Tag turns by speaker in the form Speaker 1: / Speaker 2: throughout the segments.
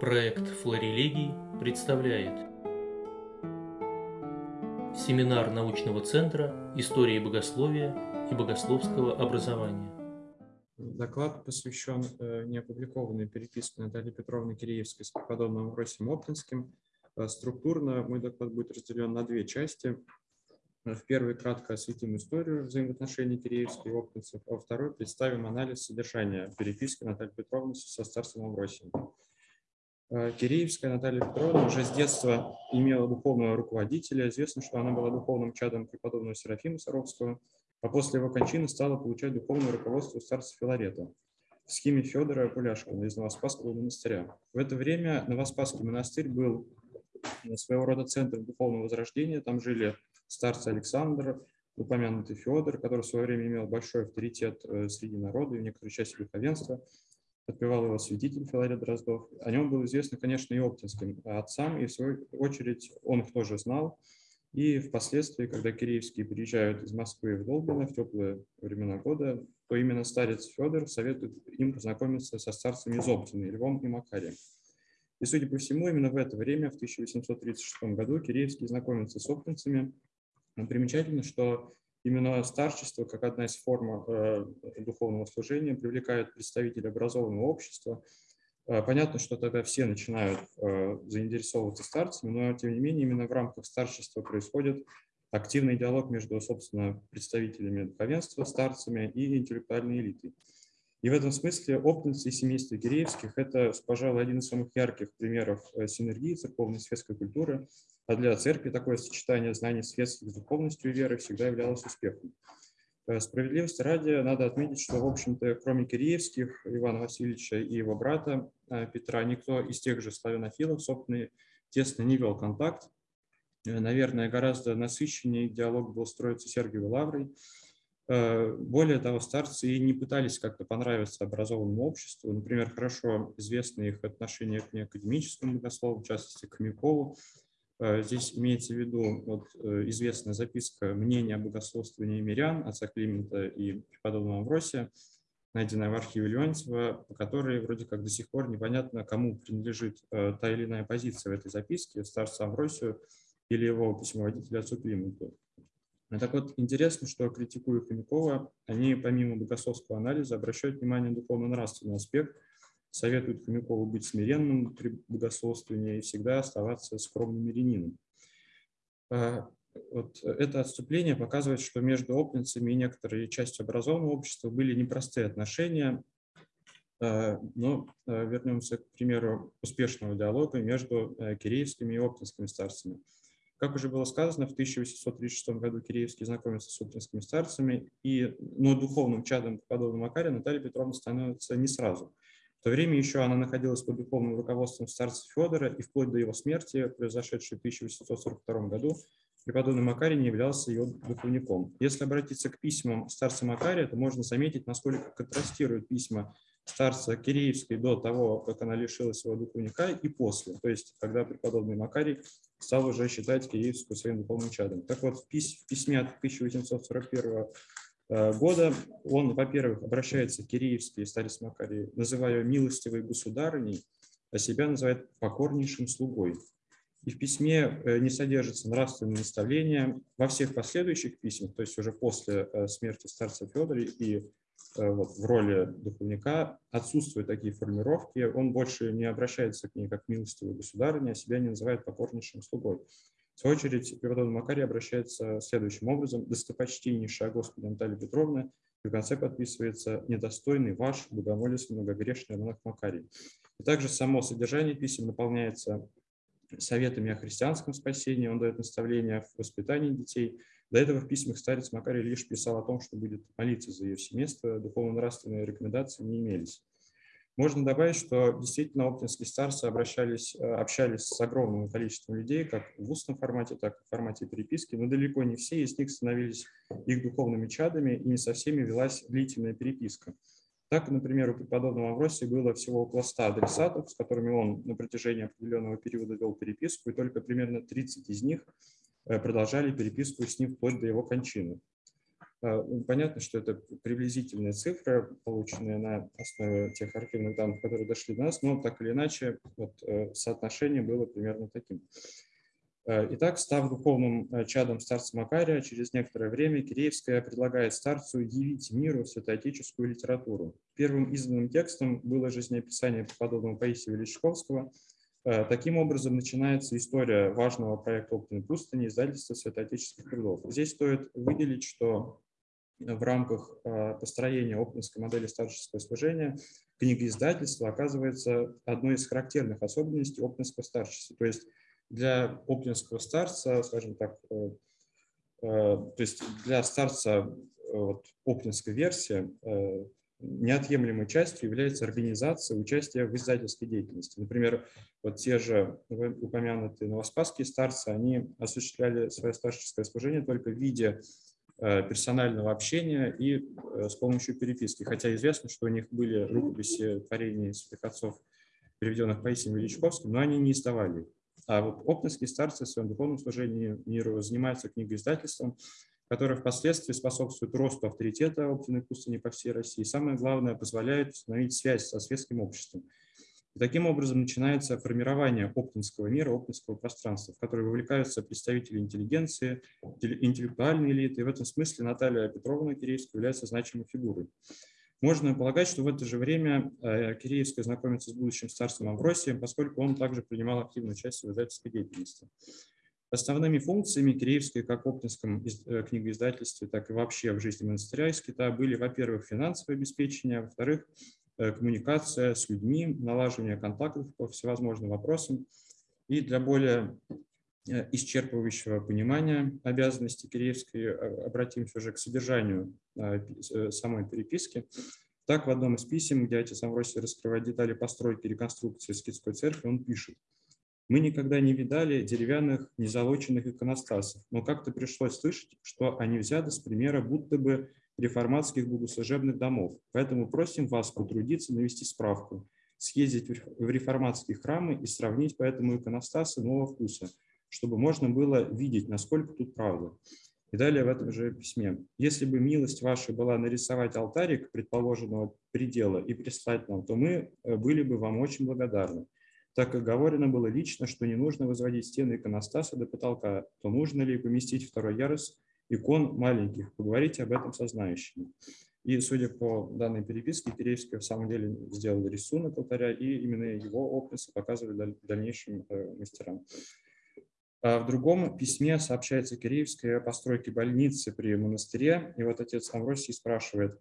Speaker 1: Проект «Флорелегий» представляет Семинар научного центра истории богословия и богословского образования.
Speaker 2: Доклад посвящен э, неопубликованной переписке Натальи Петровны Киреевской с преподобным Росем Оптинским. Э, структурно мой доклад будет разделен на две части. В первой кратко осветим историю взаимоотношений Киреевской и Оптинцев, а во второй представим анализ содержания переписки Натальи Петровны со старцем Амвросием. Э, Киреевская Наталья Петровна уже с детства имела духовного руководителя. Известно, что она была духовным чадом преподобного Серафима Саровского, а после его кончины стала получать духовное руководство старца Филарета в схеме Федора Пуляшкина из Новоспасского монастыря. В это время Новоспасский монастырь был своего рода центром духовного возрождения. Там жили старцы Александр, упомянутый Федор, который в свое время имел большой авторитет э, среди народа и в некоторой части духовенства – отпевал его святитель Филарет Дроздов. О нем был известно, конечно, и оптинским отцам, и в свою очередь он их тоже знал. И впоследствии, когда киреевские приезжают из Москвы в Долбино в теплые времена года, то именно старец Федор советует им познакомиться со старцами из Оптины, Львом и Макарием. И, судя по всему, именно в это время, в 1836 году, киреевские знакомятся с оптинцами. Примечательно, что Именно старчество, как одна из форм э, духовного служения, привлекает представителей образованного общества. Э, понятно, что тогда все начинают э, заинтересовываться старцами, но тем не менее именно в рамках старчества происходит активный диалог между, собственно, представителями духовенства, старцами и интеллектуальной элитой. И в этом смысле оптницы и семейство Гиреевских – это, пожалуй, один из самых ярких примеров синергии церковной и светской культуры – а для церкви такое сочетание знаний светских с духовностью и верой всегда являлось успехом. Э, справедливости ради надо отметить, что, в общем-то, кроме Киреевских, Ивана Васильевича и его брата э, Петра, никто из тех же славянофилов, собственно, тесно не вел контакт. Э, наверное, гораздо насыщеннее диалог был строиться Сергиевой Лаврой. Более того, старцы и не пытались как-то понравиться образованному обществу. Например, хорошо известны их отношения к неакадемическому богослову, в частности, к Хомякову, Э, здесь имеется в виду вот, э, известная записка «Мнение о богословствовании мирян» отца Климента и преподобного Амвросия, найденная в архиве Леонтьева, по которой вроде как до сих пор непонятно, кому принадлежит э, та или иная позиция в этой записке, старцу Амвросию или его письмоводителю отцу Клименту. Так вот, интересно, что критикуя Хомякова, они помимо богословского анализа обращают внимание на духовно-нравственный аспект – советует Хомякову быть смиренным при богословствовании и всегда оставаться скромным мирянином. А, вот это отступление показывает, что между опытницами и некоторой частью образованного общества были непростые отношения, а, но а, вернемся к примеру успешного диалога между киреевскими и оптинскими старцами. Как уже было сказано, в 1836 году Киреевский знакомится с оптинскими старцами, и, но духовным чадом подобным Макария Наталья Петровна становится не сразу – в то время еще она находилась под духовным руководством старца Федора, и вплоть до его смерти, произошедшей в 1842 году, преподобный Макарий не являлся ее духовником. Если обратиться к письмам старца Макария, то можно заметить, насколько контрастируют письма старца Киреевской до того, как она лишилась его духовника, и после, то есть когда преподобный Макарий стал уже считать Киреевскую своим духовным чадом. Так вот, в письме от 1841 Э, года он, во-первых, обращается к Киреевской старец Макарий, называя ее милостивой государыней, а себя называет покорнейшим слугой. И в письме э, не содержится нравственное наставление. Во всех последующих письмах, то есть уже после э, смерти старца Федора и вот, в роли духовника отсутствуют такие формировки. Он больше не обращается к ней как милостивой государыне, а себя не называет покорнейшим слугой. В свою очередь, преподобный Макарий обращается следующим образом. «Достопочтеннейшая Господи Наталья Петровна» и в конце подписывается «Недостойный ваш, богомолец, многогрешный монах Макарий». И также само содержание писем наполняется советами о христианском спасении, он дает наставления в воспитании детей. До этого в письмах старец Макарий лишь писал о том, что будет молиться за ее семейство, духовно-нравственные рекомендации не имелись. Можно добавить, что действительно оптинские старцы обращались, э, общались с огромным количеством людей, как в устном формате, так и в формате переписки, но далеко не все из них становились их духовными чадами, и не со всеми велась длительная переписка. Так, например, у преподобного Амвросия было всего около 100 адресатов, с которыми он на протяжении определенного периода вел переписку, и только примерно 30 из них продолжали переписку с ним вплоть до его кончины. Ну, понятно, что это приблизительные цифры, полученные на основе тех архивных данных, которые дошли до нас, но так или иначе вот, э, соотношение было примерно таким. Э, итак, став духовным э, чадом старца Макария, через некоторое время Киреевская предлагает старцу явить миру святоотеческую литературу. Первым изданным текстом было жизнеописание преподобного Паисия Величковского. Таким образом начинается история важного проекта «Опытной пустыни» издательства святоотеческих трудов. Здесь стоит выделить, что в рамках а, построения оптинской модели старческого служения книга издательства оказывается одной из характерных особенностей оптинского старчества. То есть для оптинского старца, скажем так, э, э, то есть для старца э, вот, оптинской версии неотъемлемой частью является организация участия в издательской деятельности. Например, вот те же упомянутые новоспасские старцы, они осуществляли свое старческое служение только в виде Э, персонального общения и э, с помощью переписки. Хотя известно, что у них были рукописи творений святых отцов, переведенных Паисием Величковским, но они не издавали. А вот оптинские старцы в своем духовном служении миру занимаются книгоиздательством, которое впоследствии способствует росту авторитета оптиной пустыни по всей России. И самое главное, позволяет установить связь со светским обществом. И таким образом начинается формирование оптинского мира, оптинского пространства, в которое вовлекаются представители интеллигенции, интеллектуальной элиты. И в этом смысле Наталья Петровна Киреевская является значимой фигурой. Можно полагать, что в это же время э, Киреевская знакомится с будущим старцем Амвросием, поскольку он также принимал активную часть в издательской деятельности. Основными функциями Киреевской как Оптинском э, книгоиздательстве, так и вообще в жизни монастыря из Кита были, во-первых, финансовое обеспечение, а во-вторых, Э, коммуникация с людьми, налаживание контактов по всевозможным вопросам. И для более э, исчерпывающего понимания обязанностей Киреевской обратимся уже к содержанию самой переписки. Так, в одном из писем, где отец Амвросий раскрывает детали постройки и реконструкции скидской церкви, он пишет. «Мы никогда не видали деревянных, незалоченных иконостасов, но как-то пришлось слышать, что они взяты с примера будто бы реформатских богослужебных домов. Поэтому просим вас потрудиться навести справку, съездить в реформатские храмы и сравнить поэтому иконостасы нового вкуса, чтобы можно было видеть, насколько тут правда. И далее в этом же письме. Если бы милость ваша была нарисовать алтарик предположенного предела и прислать нам, то мы э, были бы вам очень благодарны. Так как говорено было лично, что не нужно возводить стены иконостаса до потолка, то нужно ли поместить второй ярус икон маленьких. Поговорите об этом со знающими. И, судя по данной переписке, Киреевский в самом деле сделал рисунок алтаря, и именно его описы показывали дальнейшим э, мастерам. А в другом письме сообщается Киреевской о постройке больницы при монастыре. И вот отец Амвросий спрашивает,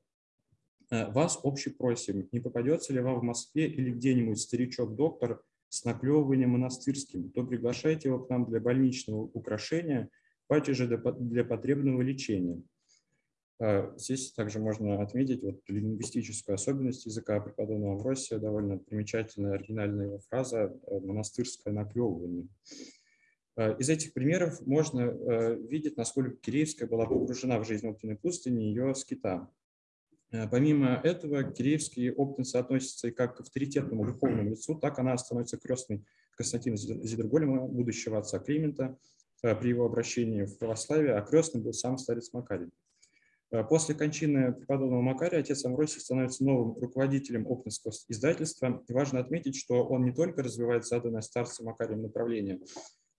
Speaker 2: «Э, вас общий просим, не попадется ли вам в Москве или где-нибудь старичок-доктор с наклевыванием монастырским, то приглашайте его к нам для больничного украшения – паче же для потребного лечения. А, здесь также можно отметить вот лингвистическую особенность языка преподобного Амвросия, довольно примечательная оригинальная его фраза э, «монастырское наклевывание». А, из этих примеров можно э, видеть, насколько Киреевская была погружена в жизнь Оптиной пустыни ее скита. А, помимо этого, Киреевские оптинцы относятся и как к авторитетному духовному лицу, так она становится крестной Константина Зидерголема, будущего отца Климента, Э, при его обращении в православие, а крестным был сам старец Макарий. Э, после кончины преподобного Макария отец Амвросий становится новым руководителем Оптинского издательства. И важно отметить, что он не только развивает заданное старцем Макарием направление, э,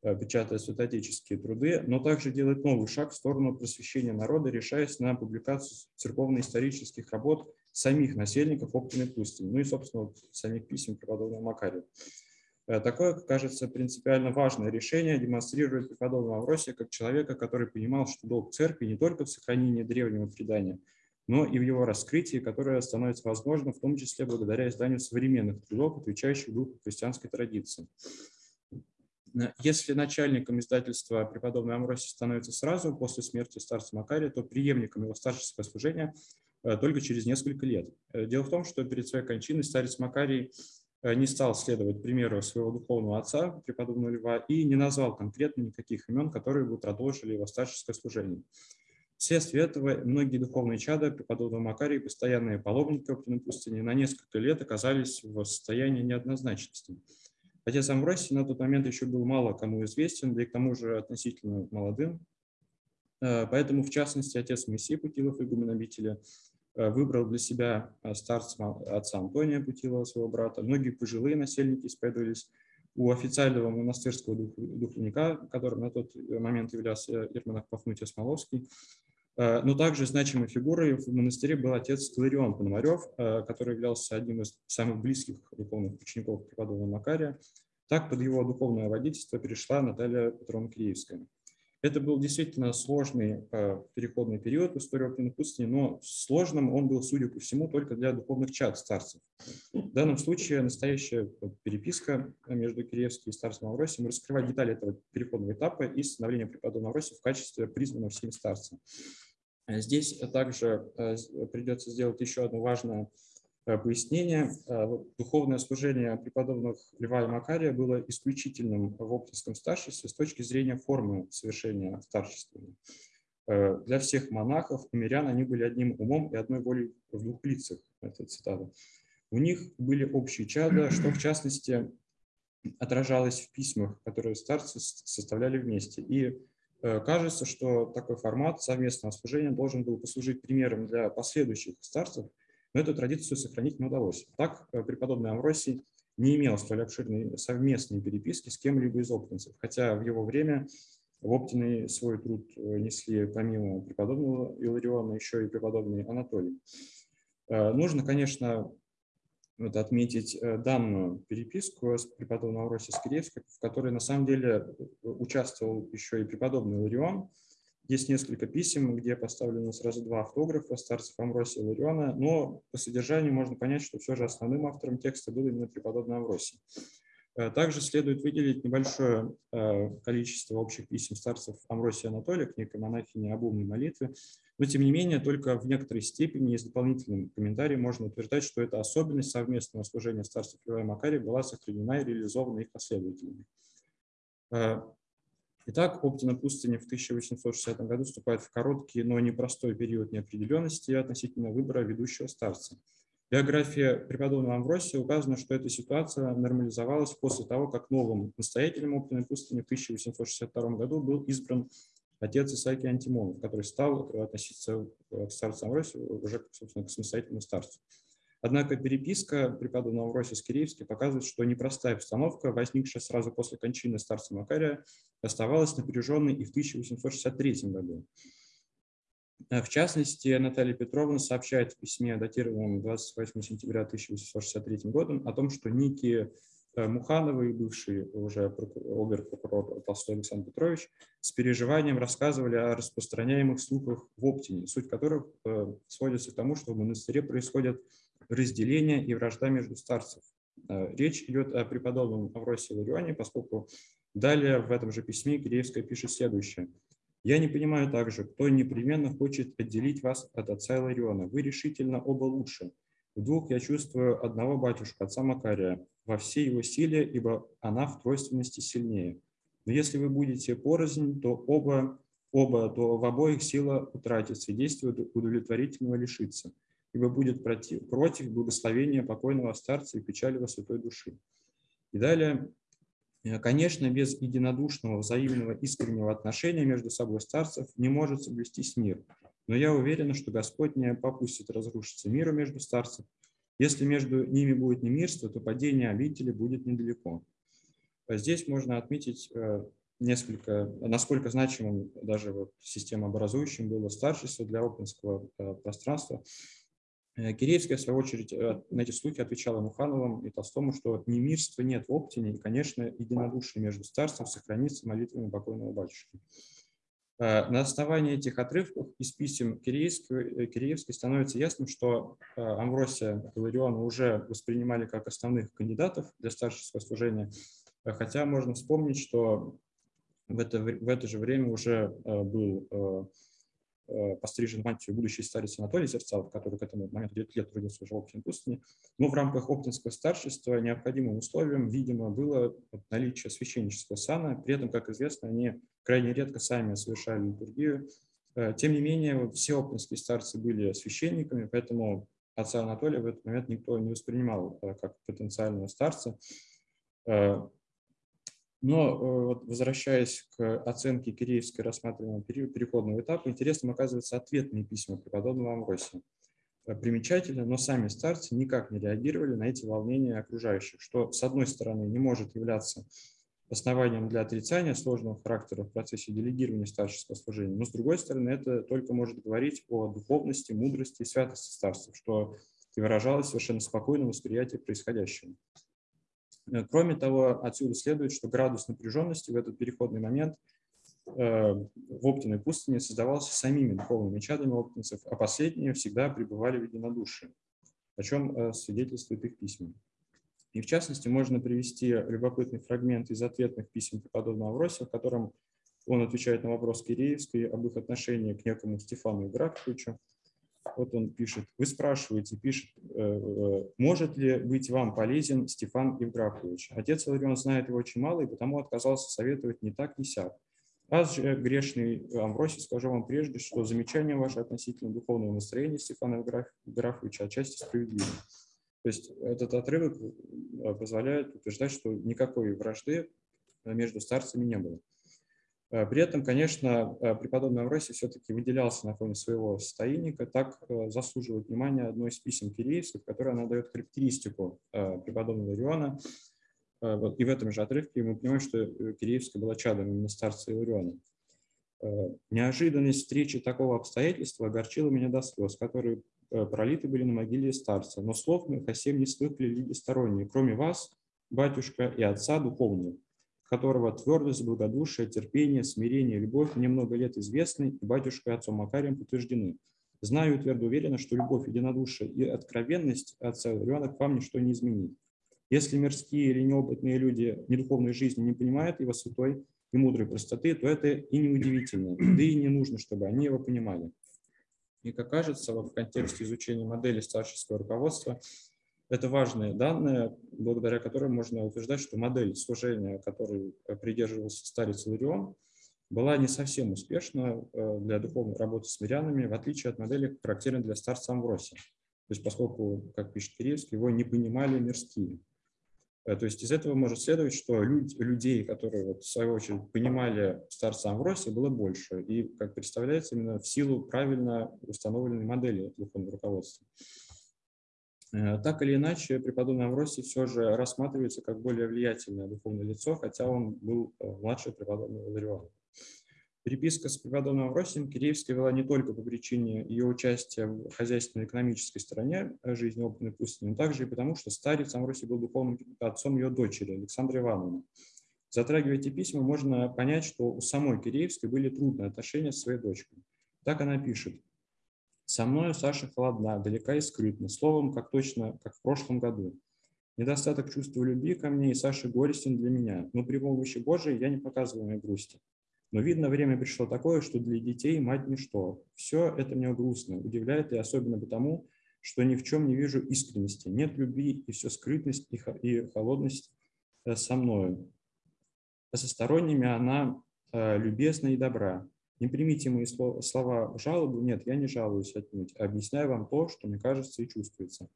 Speaker 2: печатая святоотеческие труды, но также делает новый шаг в сторону просвещения народа, решаясь на публикацию церковно-исторических работ самих насельников Оптиной пустыни, ну и, собственно, самих писем преподобного Макария. Э, такое, кажется, принципиально важное решение демонстрирует преподобного Авросия как человека, который понимал, что долг церкви не только в сохранении древнего предания, но и в его раскрытии, которое становится возможным в том числе благодаря изданию современных трудов, отвечающих духу христианской традиции. Э, если начальником издательства преподобный Амвросий становится сразу после смерти старца Макария, то преемником его старческого служения э, только через несколько лет. Дело в том, что перед своей кончиной старец Макарий Э, не стал следовать примеру своего духовного отца, преподобного Льва, и не назвал конкретно никаких имен, которые бы продолжили его старческое служение. Вследствие этого многие духовные чада преподобного Макария, постоянные паломники Оптиной пустыни, на несколько лет оказались в состоянии неоднозначности. Отец Амвросий на тот момент еще был мало кому известен, да и к тому же относительно молодым. Поэтому, в частности, отец Моисей Путилов, игумен обители, выбрал для себя старцем отца Антония Путилова, своего брата. Многие пожилые насельники исповедовались у официального монастырского духовника, которым на тот момент являлся Ермонах Пафнутий Смоловский. Э, но также значимой фигурой в монастыре был отец Иларион Пономарев, э, который являлся одним из самых близких духовных учеников преподобного Макария. Так под его духовное водительство перешла Наталья Петровна Киевская. Это был действительно сложный э, переходный период в истории Опиной пустыни, но сложным он был, судя по всему, только для духовных чад старцев. В данном случае настоящая переписка между Киреевским и старцем Авросием раскрывает детали этого переходного этапа и становления преподобного Авросия в качестве признанного всеми старца. Здесь также э, придется сделать еще одно важное Э, пояснение. Э, духовное служение преподобных Льва и Макария было исключительным в оптинском старшестве с точки зрения формы совершения старчества. Э, для всех монахов и мирян они были одним умом и одной волей в двух лицах. Это цитата. У них были общие чада, что в частности отражалось в письмах, которые старцы составляли вместе. И кажется, что такой формат совместного служения должен был послужить примером для последующих старцев – но эту традицию сохранить не удалось. Так, э, преподобный Амвросий не имел столь обширной совместной переписки с кем-либо из оптинцев, хотя в его время в Оптиной свой труд э, несли помимо преподобного Илариона еще и преподобный Анатолий. Э, нужно, конечно, вот, отметить данную переписку с преподобным Амвросием Скиревским, в которой на самом деле участвовал еще и преподобный Иларион, есть несколько писем, где поставлены сразу два автографа старцев Амвросия и Лариона, но по содержанию можно понять, что все же основным автором текста был именно преподобный Амвросий. Э, также следует выделить небольшое э, количество общих писем старцев Амвросия и Анатолия к некой монахине об умной молитве, но тем не менее только в некоторой степени с дополнительным комментарием можно утверждать, что эта особенность совместного служения старцев Льва и Макария была сохранена и реализована их последователями. Э, Итак, Оптина пустыня в 1860 году вступает в короткий, но непростой период неопределенности относительно выбора ведущего старца. Биографии преподобного Амвросия указано, что эта ситуация нормализовалась после того, как новым настоятелем Оптиной пустыни в 1862 году был избран отец Исаакий Антимонов, который стал относиться к старцу Амвросию уже, собственно, к самостоятельному старцу. Однако переписка преподобного Амвросия Скиреевски показывает, что непростая обстановка, возникшая сразу после кончины старца Макария, оставалась напряженной и в 1863 году. В частности, Наталья Петровна сообщает в письме, датированном 28 сентября 1863 годом, о том, что некие э, Мухановы, бывший уже обер-прокурор Толстой Александр Петрович, с переживанием рассказывали о распространяемых слухах в Оптине, суть которых э, сводится к тому, что в монастыре происходят разделение и вражда между старцев. Э, речь идет о преподобном Авросии Ларионе, поскольку далее в этом же письме Киреевская пишет следующее. «Я не понимаю также, кто непременно хочет отделить вас от отца Илариона. Вы решительно оба лучше. В двух я чувствую одного батюшка, отца Макария, во всей его силе, ибо она в тройственности сильнее. Но если вы будете порознь, то оба, оба то в обоих сила утратится, и действие удовлетворительного лишится ибо будет против, против благословения покойного старца и печали во святой души. И далее, конечно, без единодушного, взаимного, искреннего отношения между собой старцев не может соблюстись мир. Но я уверена, что Господь не попустит разрушиться миру между старцев. Если между ними будет немирство, то падение обители будет недалеко. А здесь можно отметить э, несколько, насколько значимым даже вот системообразующим было старшество для опенского э, пространства. Э, Киреевская, в свою очередь, э, на эти слухи отвечала Мухановым и Толстому, что ни мирства нет в Оптине, и, конечно, единодушие между старцем сохранится молитвами покойного батюшки. Э, на основании этих отрывков из писем Киреевской становится ясным, что Амвросия и Лариона уже воспринимали как основных кандидатов для старческого служения, хотя можно вспомнить, что в это, в это же время уже был Э, пострижен мантию будущий старец Анатолий Зерцалов, который к этому моменту 9 лет трудился уже в Оптине пустыне. Но в рамках Оптинского старшества необходимым условием, видимо, было наличие священнического сана. При этом, как известно, они крайне редко сами совершали литургию. Э, тем не менее, все оптинские старцы были священниками, поэтому отца Анатолия в этот момент никто не воспринимал э, как потенциального старца. Но вот, возвращаясь к оценке Киреевской рассматриваемого переходного этапа, интересным оказывается ответные письма преподобного Амвросия. Примечательно, но сами старцы никак не реагировали на эти волнения окружающих, что, с одной стороны, не может являться основанием для отрицания сложного характера в процессе делегирования старческого служения, но с другой стороны это только может говорить о духовности, мудрости и святости старцев, что выражалось совершенно спокойном восприятии происходящего. Э, кроме того, отсюда следует, что градус напряженности в этот переходный момент э, в Оптиной пустыне создавался самими духовными чадами оптинцев, а последние всегда пребывали в единодушии, о чем э, свидетельствует их письма. И в частности, можно привести любопытный фрагмент из ответных писем преподобного Авросия, в котором он отвечает на вопрос Киреевской об их отношении к некому Стефану Играфовичу. Вот он пишет, вы спрашиваете, пишет, «Э, э, может ли быть вам полезен Стефан Евграфович? Отец Иларион знает его очень мало и потому отказался советовать не так, ни сяк. А же, грешный Амвросий, скажу вам прежде, что замечание ваше относительно духовного настроения Стефана Евграфовича отчасти справедливо. То есть этот отрывок э, позволяет утверждать, что никакой вражды э, между старцами не было. Э, при этом, конечно, преподобный Амвросий все-таки выделялся на фоне своего состояника. Так заслуживает внимания одно из писем Киреевских, в которой она дает характеристику преподобного Ириона. И в этом же отрывке мы понимаем, что Киреевская была чадом именно старца Ириона. Неожиданность встречи такого обстоятельства огорчила меня до слез, которые Э, пролиты были на могиле старца, но слов моих о сем не слыхали люди сторонние, кроме вас, батюшка и отца духовного, которого твердость, благодушие, терпение, смирение, любовь мне много лет известны, и батюшка и отцом Макарием подтверждены. Знаю и твердо уверена, что любовь, единодушие и откровенность отца Иоанна к вам ничто не изменит. Если мирские или неопытные люди недуховной жизни не понимают его святой и мудрой простоты, то это и неудивительно, да и не нужно, чтобы они его понимали. И, как кажется, в контексте изучения модели старческого руководства, это важные данные, благодаря которым можно утверждать, что модель служения, которой придерживался старец Иларион, была не совсем успешна э, для духовной работы с мирянами, в отличие от модели, характерной для старца Амвросия. То есть поскольку, как пишет Киреевский, его не понимали мирские. Э, то есть из этого может следовать, что люд, людей, которые, вот, в свою очередь, понимали старца Амвросия, было больше. И, как представляется, именно в силу правильно установленной модели духовного руководства. Э, так или иначе, преподобный Амвросий все же рассматривается как более влиятельное духовное лицо, хотя он был э, младше преподобного Лариона. Переписка с преподобным Авросием Киреевская вела не только по причине ее участия в хозяйственно-экономической стороне жизни опытной пустыни, но также и потому, что старец Амвросий был духовным отцом ее дочери Александры Ивановны. Затрагивая эти письма, можно понять, что у самой Киреевской были трудные отношения с своей дочкой. Так она пишет. «Со мною Саша холодна, далека и скрытна, словом, как точно, как в прошлом году. Недостаток чувства любви ко мне и Саши горестен для меня, но при помощи Божией я не показываю моей грусти. Но, видно, время пришло такое, что для детей мать ничто. Все это мне грустно, удивляет и особенно потому, что ни в чем не вижу искренности. Нет любви и все скрытность и холодность э, со мною. А со сторонними она э, любезна и добра. Не примите мои слова жалобы. Нет, я не жалуюсь отнюдь. Объясняю вам то, что мне кажется и чувствуется.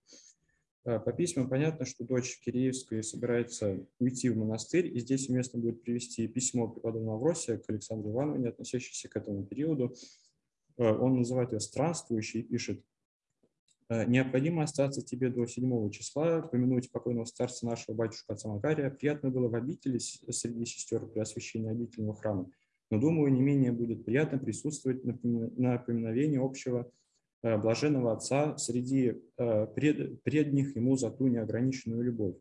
Speaker 2: Э, по письмам понятно, что дочь Киреевская собирается уйти в монастырь, и здесь уместно будет привести письмо преподобного Авросия к Александру Ивановне, относящееся к этому периоду. Э, он называет ее странствующей и пишет, «Э, «Необходимо остаться тебе до 7 числа, помянуть покойного старца нашего батюшка отца Макария. Приятно было в обители среди сестер при освящении обительного храма, но, думаю, не менее будет приятно присутствовать на поминовении общего Э, блаженного Отца среди э, пред, предних ему за ту неограниченную любовь.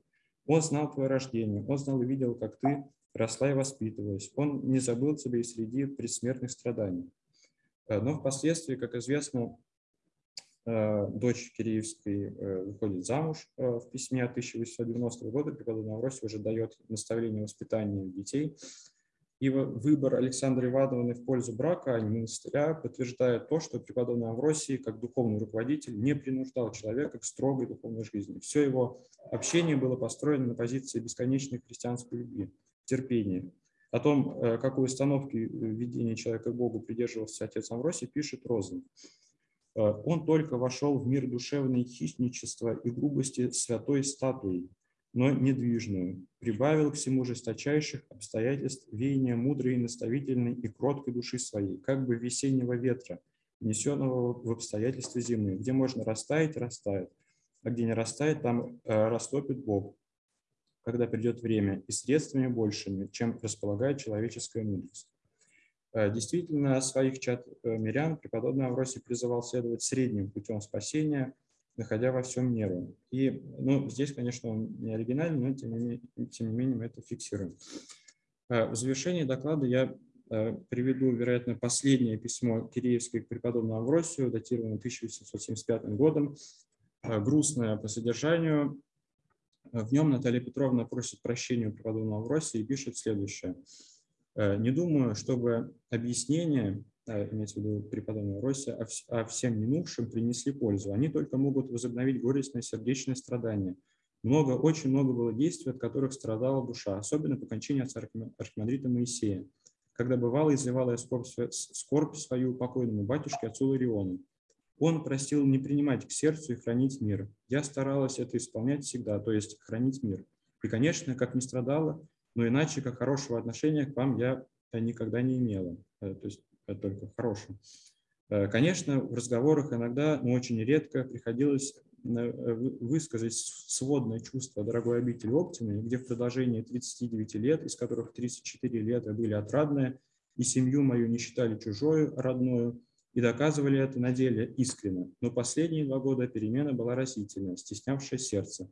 Speaker 2: Он знал твое рождение, он знал и видел, как ты росла и воспитывалась. Он не забыл тебя и среди предсмертных страданий. Э, но впоследствии, как известно, дочь Киреевской выходит замуж в письме 1890 года. Преподобный Авросий уже дает наставление воспитания детей. И выбор Александры Ивановны в пользу брака, а не монастыря, подтверждает то, что преподобный Авросий, как духовный руководитель, не принуждал человека к строгой духовной жизни. Все его общение было построено на позиции бесконечной христианской любви, терпения. О том, э, какой установки э, ведения человека к Богу придерживался отец Авросий, пишет Розен. «Э, Он только вошел в мир душевной хищничества и грубости святой статуи, но недвижную, прибавил к всему жесточайших обстоятельств веяния мудрой и наставительной и кроткой души своей, как бы весеннего ветра, внесенного в обстоятельства земные, где можно растаять, растает, а где не растает, там э, растопит Бог, когда придет время, и средствами большими, чем располагает человеческая мудрость. Э, действительно, своих чат э, мирян преподобный Авросий призывал следовать средним путем спасения, находя во всем меру. И ну, здесь, конечно, он не оригинальный, но тем не менее, тем не менее мы это фиксируем. Э, в завершении доклада я приведу, вероятно, последнее письмо Киреевской к преподобному Авросию, датированное 1875 годом, грустное по содержанию. В нем Наталья Петровна просит прощения у преподобного Авросия и пишет следующее – Э, не думаю, чтобы объяснения, э, имеется в виду преподобного Росса, о всем минувшем принесли пользу. Они только могут возобновить горестное сердечное страдание. Много, очень много было действий, от которых страдала душа, особенно по кончине отца архимандрита Моисея, когда бывало изливала я скорбь, скорбь свою покойному батюшке отцу Лариону. Он просил не принимать к сердцу и хранить мир. Я старалась это исполнять всегда, то есть хранить мир. И, конечно, как ни страдала, но иначе как хорошего отношения к вам я никогда не имела, э, то есть только хорошим. Э, конечно, в разговорах иногда, но очень редко приходилось э, высказать сводное чувство дорогой обители Оптины, где в продолжении 39 лет, из которых 34 лета были отрадные, и семью мою не считали чужой, родную, и доказывали это на деле искренне. Но последние два года перемена была растительная, стеснявшая сердце.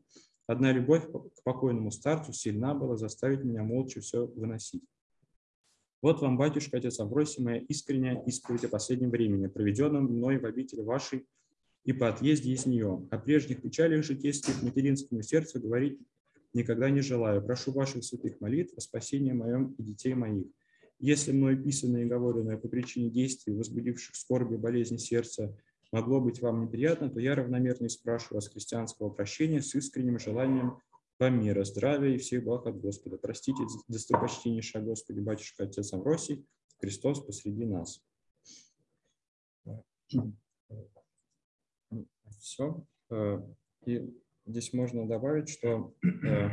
Speaker 2: Одна любовь к покойному старцу сильна была заставить меня молча все выносить. Вот вам, батюшка, отец Авросий, искренняя исповедь о последнем времени, проведенном мной в обители вашей и по отъезде из нее. О прежних печалях житейских материнскому сердцу говорить никогда не желаю. Прошу ваших святых молитв о спасении моем и детей моих. Если мной писанное и говоренное по причине действий, возбудивших скорби, болезни сердца, могло быть вам неприятно, то я равномерно спрашиваю вас христианского прощения с искренним желанием вам мира, здравия и всех благ от Господа. Простите, достопочтеннейший Господи, Батюшка, Отец Амвросий, Христос посреди нас. Все. Э, и здесь можно добавить, что э,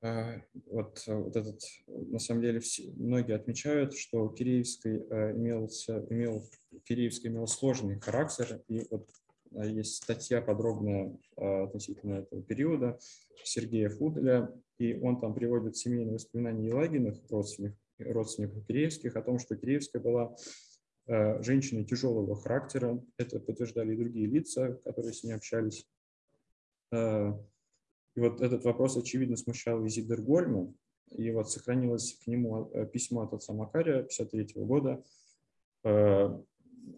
Speaker 2: э, вот, вот этот, на самом деле, все, многие отмечают, что Киреевский имелся, имел Киреевский имел сложный характер, и вот есть статья подробная а, относительно этого периода Сергея Фуделя, и он там приводит семейные воспоминания Елагиных, родственников, родственников Киреевских, о том, что Киреевская была а, женщиной тяжелого характера. Это подтверждали и другие лица, которые с ней общались. И вот этот вопрос, очевидно, смущал Изидер Гольма, и вот сохранилось к нему письмо от отца Макария 1953 года,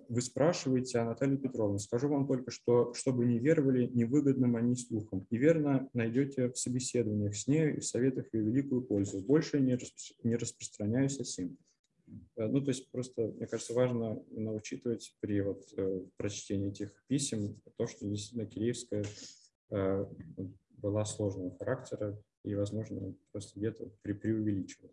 Speaker 2: вы спрашиваете о Наталье Петровне. Скажу вам только, что чтобы не веровали невыгодным они слухам. И верно найдете в собеседованиях с ней и в советах ее великую пользу. Больше не, распро не распространяюсь о сим. Э, ну, то есть просто, мне кажется, важно учитывать при вот, э, прочтении этих писем то, что действительно Киреевская э, была сложного характера и, возможно, просто где-то при преувеличивала.